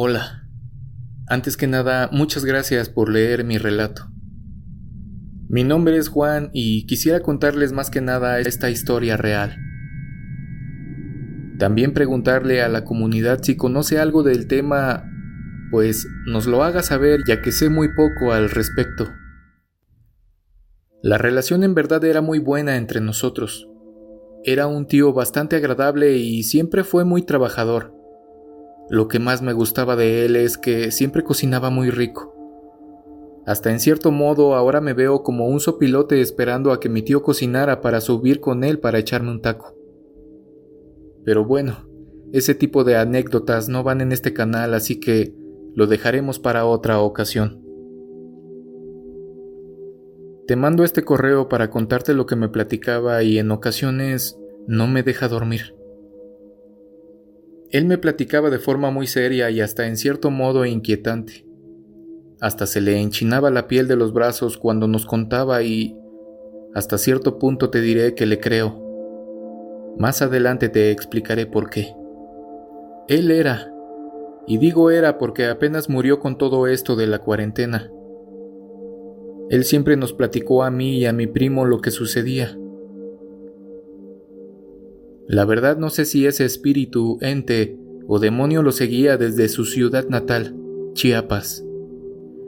Hola. Antes que nada, muchas gracias por leer mi relato. Mi nombre es Juan y quisiera contarles más que nada esta historia real. También preguntarle a la comunidad si conoce algo del tema, pues nos lo haga saber ya que sé muy poco al respecto. La relación en verdad era muy buena entre nosotros. Era un tío bastante agradable y siempre fue muy trabajador. Lo que más me gustaba de él es que siempre cocinaba muy rico. Hasta en cierto modo ahora me veo como un sopilote esperando a que mi tío cocinara para subir con él para echarme un taco. Pero bueno, ese tipo de anécdotas no van en este canal, así que lo dejaremos para otra ocasión. Te mando este correo para contarte lo que me platicaba y en ocasiones no me deja dormir. Él me platicaba de forma muy seria y hasta en cierto modo inquietante. Hasta se le enchinaba la piel de los brazos cuando nos contaba y hasta cierto punto te diré que le creo. Más adelante te explicaré por qué. Él era, y digo era porque apenas murió con todo esto de la cuarentena. Él siempre nos platicó a mí y a mi primo lo que sucedía. La verdad no sé si ese espíritu, ente o demonio lo seguía desde su ciudad natal, Chiapas.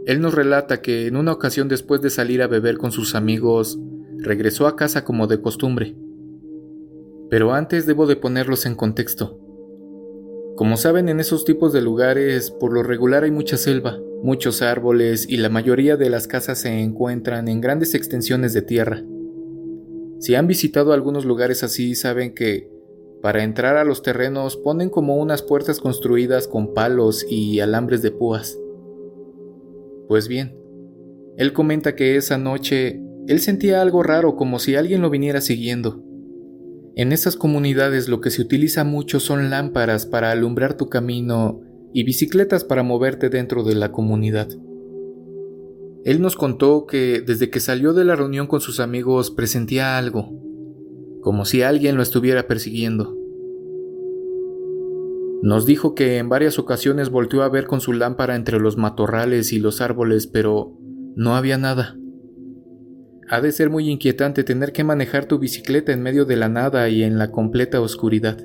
Él nos relata que en una ocasión después de salir a beber con sus amigos, regresó a casa como de costumbre. Pero antes debo de ponerlos en contexto. Como saben, en esos tipos de lugares por lo regular hay mucha selva, muchos árboles y la mayoría de las casas se encuentran en grandes extensiones de tierra. Si han visitado algunos lugares así, saben que para entrar a los terrenos ponen como unas puertas construidas con palos y alambres de púas. Pues bien, él comenta que esa noche él sentía algo raro como si alguien lo viniera siguiendo. En esas comunidades lo que se utiliza mucho son lámparas para alumbrar tu camino y bicicletas para moverte dentro de la comunidad. Él nos contó que desde que salió de la reunión con sus amigos presentía algo, como si alguien lo estuviera persiguiendo. Nos dijo que en varias ocasiones volteó a ver con su lámpara entre los matorrales y los árboles, pero no había nada. Ha de ser muy inquietante tener que manejar tu bicicleta en medio de la nada y en la completa oscuridad.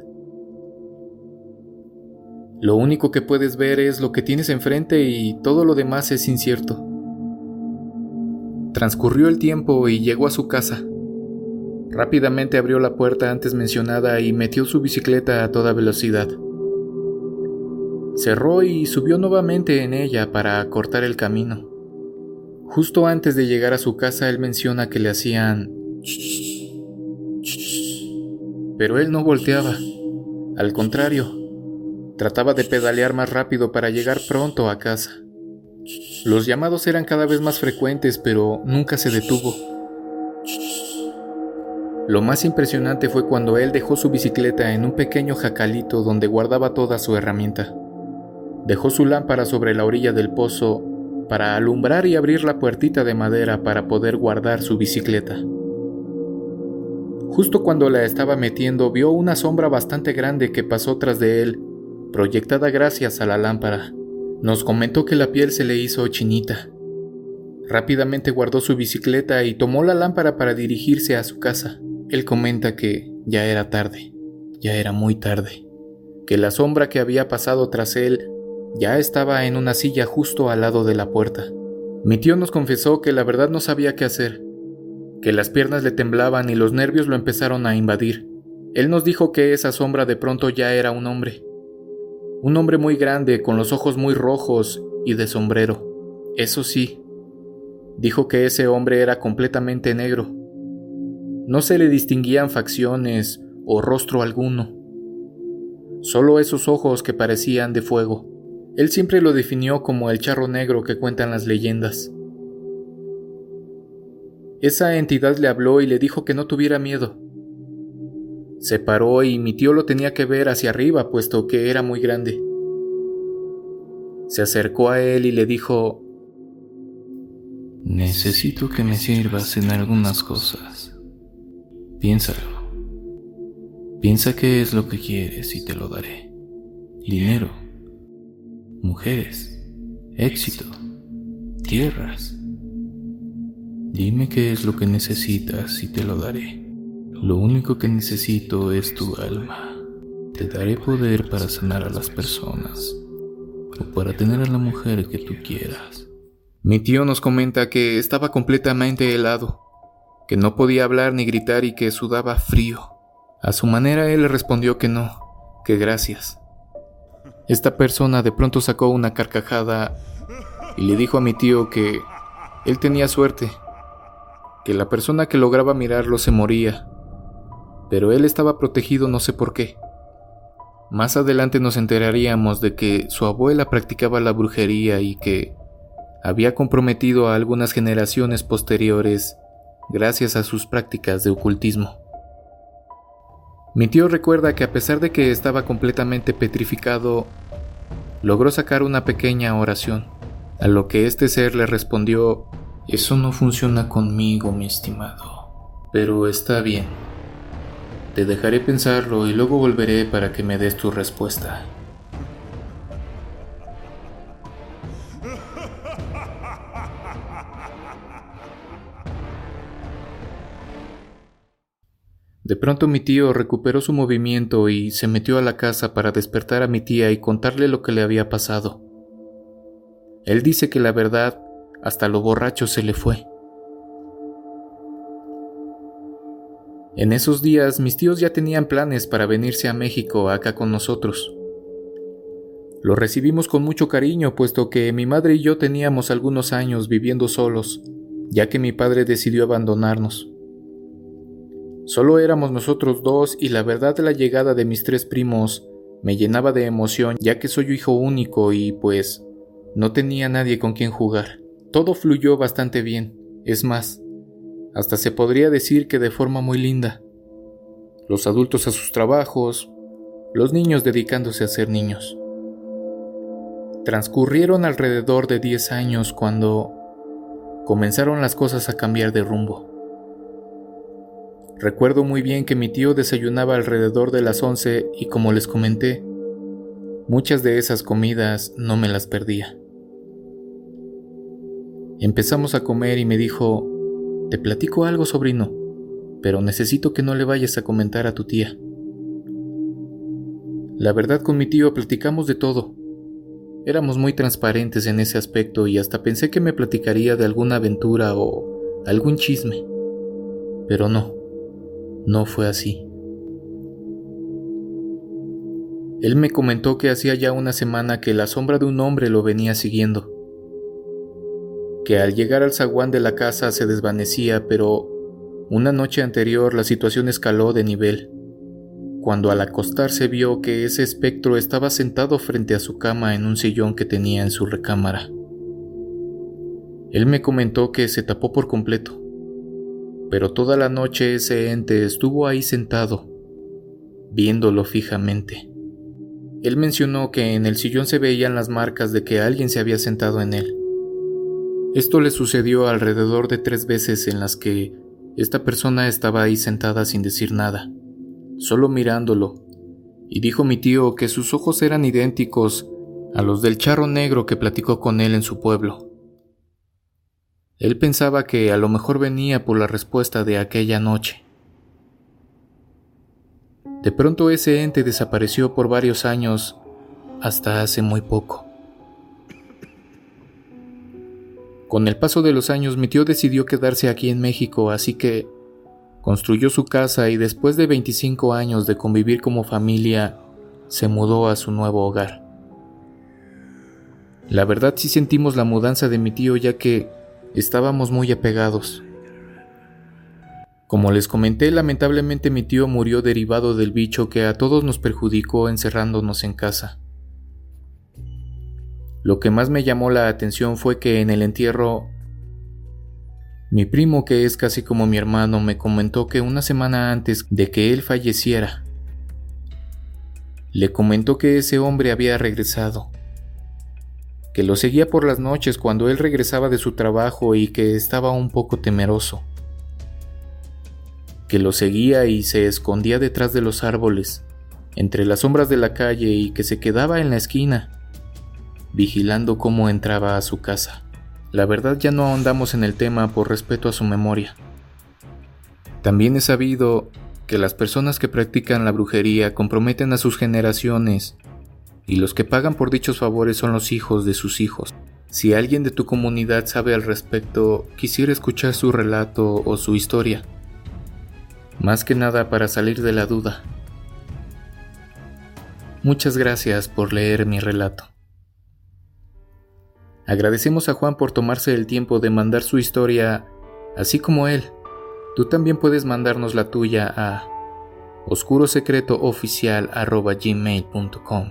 Lo único que puedes ver es lo que tienes enfrente y todo lo demás es incierto. Transcurrió el tiempo y llegó a su casa. Rápidamente abrió la puerta antes mencionada y metió su bicicleta a toda velocidad. Cerró y subió nuevamente en ella para cortar el camino. Justo antes de llegar a su casa él menciona que le hacían... Pero él no volteaba. Al contrario, trataba de pedalear más rápido para llegar pronto a casa. Los llamados eran cada vez más frecuentes, pero nunca se detuvo. Lo más impresionante fue cuando él dejó su bicicleta en un pequeño jacalito donde guardaba toda su herramienta. Dejó su lámpara sobre la orilla del pozo para alumbrar y abrir la puertita de madera para poder guardar su bicicleta. Justo cuando la estaba metiendo vio una sombra bastante grande que pasó tras de él, proyectada gracias a la lámpara. Nos comentó que la piel se le hizo chinita. Rápidamente guardó su bicicleta y tomó la lámpara para dirigirse a su casa. Él comenta que ya era tarde, ya era muy tarde, que la sombra que había pasado tras él ya estaba en una silla justo al lado de la puerta. Mi tío nos confesó que la verdad no sabía qué hacer, que las piernas le temblaban y los nervios lo empezaron a invadir. Él nos dijo que esa sombra de pronto ya era un hombre, un hombre muy grande, con los ojos muy rojos y de sombrero. Eso sí, dijo que ese hombre era completamente negro. No se le distinguían facciones o rostro alguno. Solo esos ojos que parecían de fuego. Él siempre lo definió como el charro negro que cuentan las leyendas. Esa entidad le habló y le dijo que no tuviera miedo, se paró y mi tío lo tenía que ver hacia arriba, puesto que era muy grande. Se acercó a él y le dijo, Necesito que me sirvas en algunas cosas. Piénsalo. Piensa qué es lo que quieres y te lo daré. Dinero. mujeres, éxito, tierras. Dime qué es lo que necesitas y te lo daré. Lo único que necesito es tu alma. Te daré poder para sanar a las personas o para tener a la mujer que tú quieras. Mi tío nos comenta que estaba completamente helado, que no podía hablar ni gritar y que sudaba frío. A su manera él respondió que no, que gracias. Esta persona de pronto sacó una carcajada y le dijo a mi tío que él tenía suerte, que la persona que lograba mirarlo se moría, pero él estaba protegido no sé por qué. Más adelante nos enteraríamos de que su abuela practicaba la brujería y que había comprometido a algunas generaciones posteriores gracias a sus prácticas de ocultismo. Mi tío recuerda que a pesar de que estaba completamente petrificado, logró sacar una pequeña oración, a lo que este ser le respondió, Eso no funciona conmigo, mi estimado, pero está bien. Te dejaré pensarlo y luego volveré para que me des tu respuesta. De pronto mi tío recuperó su movimiento y se metió a la casa para despertar a mi tía y contarle lo que le había pasado. Él dice que la verdad, hasta lo borracho se le fue. En esos días mis tíos ya tenían planes para venirse a México acá con nosotros. Lo recibimos con mucho cariño, puesto que mi madre y yo teníamos algunos años viviendo solos, ya que mi padre decidió abandonarnos. Solo éramos nosotros dos y la verdad la llegada de mis tres primos me llenaba de emoción, ya que soy hijo único y pues no tenía nadie con quien jugar. Todo fluyó bastante bien, es más, hasta se podría decir que de forma muy linda. Los adultos a sus trabajos, los niños dedicándose a ser niños. Transcurrieron alrededor de 10 años cuando comenzaron las cosas a cambiar de rumbo. Recuerdo muy bien que mi tío desayunaba alrededor de las 11 y como les comenté, muchas de esas comidas no me las perdía. Empezamos a comer y me dijo, te platico algo, sobrino, pero necesito que no le vayas a comentar a tu tía. La verdad con mi tío platicamos de todo. Éramos muy transparentes en ese aspecto y hasta pensé que me platicaría de alguna aventura o algún chisme. Pero no, no fue así. Él me comentó que hacía ya una semana que la sombra de un hombre lo venía siguiendo que al llegar al zaguán de la casa se desvanecía, pero una noche anterior la situación escaló de nivel, cuando al acostarse vio que ese espectro estaba sentado frente a su cama en un sillón que tenía en su recámara. Él me comentó que se tapó por completo, pero toda la noche ese ente estuvo ahí sentado, viéndolo fijamente. Él mencionó que en el sillón se veían las marcas de que alguien se había sentado en él. Esto le sucedió alrededor de tres veces en las que esta persona estaba ahí sentada sin decir nada, solo mirándolo, y dijo mi tío que sus ojos eran idénticos a los del charro negro que platicó con él en su pueblo. Él pensaba que a lo mejor venía por la respuesta de aquella noche. De pronto ese ente desapareció por varios años hasta hace muy poco. Con el paso de los años mi tío decidió quedarse aquí en México, así que construyó su casa y después de 25 años de convivir como familia, se mudó a su nuevo hogar. La verdad sí sentimos la mudanza de mi tío ya que estábamos muy apegados. Como les comenté, lamentablemente mi tío murió derivado del bicho que a todos nos perjudicó encerrándonos en casa. Lo que más me llamó la atención fue que en el entierro mi primo, que es casi como mi hermano, me comentó que una semana antes de que él falleciera, le comentó que ese hombre había regresado, que lo seguía por las noches cuando él regresaba de su trabajo y que estaba un poco temeroso, que lo seguía y se escondía detrás de los árboles, entre las sombras de la calle y que se quedaba en la esquina vigilando cómo entraba a su casa. La verdad ya no ahondamos en el tema por respeto a su memoria. También he sabido que las personas que practican la brujería comprometen a sus generaciones y los que pagan por dichos favores son los hijos de sus hijos. Si alguien de tu comunidad sabe al respecto, quisiera escuchar su relato o su historia. Más que nada para salir de la duda. Muchas gracias por leer mi relato. Agradecemos a Juan por tomarse el tiempo de mandar su historia, así como él. Tú también puedes mandarnos la tuya a oscurosecretooficial.gmail.com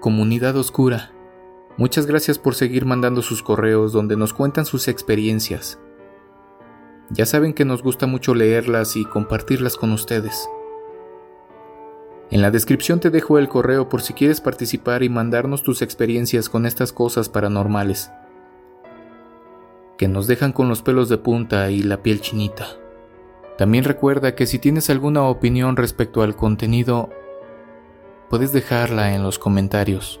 Comunidad Oscura, muchas gracias por seguir mandando sus correos donde nos cuentan sus experiencias. Ya saben que nos gusta mucho leerlas y compartirlas con ustedes. En la descripción te dejo el correo por si quieres participar y mandarnos tus experiencias con estas cosas paranormales, que nos dejan con los pelos de punta y la piel chinita. También recuerda que si tienes alguna opinión respecto al contenido, puedes dejarla en los comentarios.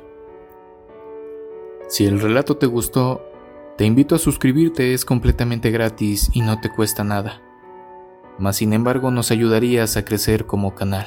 Si el relato te gustó, te invito a suscribirte, es completamente gratis y no te cuesta nada. Mas sin embargo nos ayudarías a crecer como canal.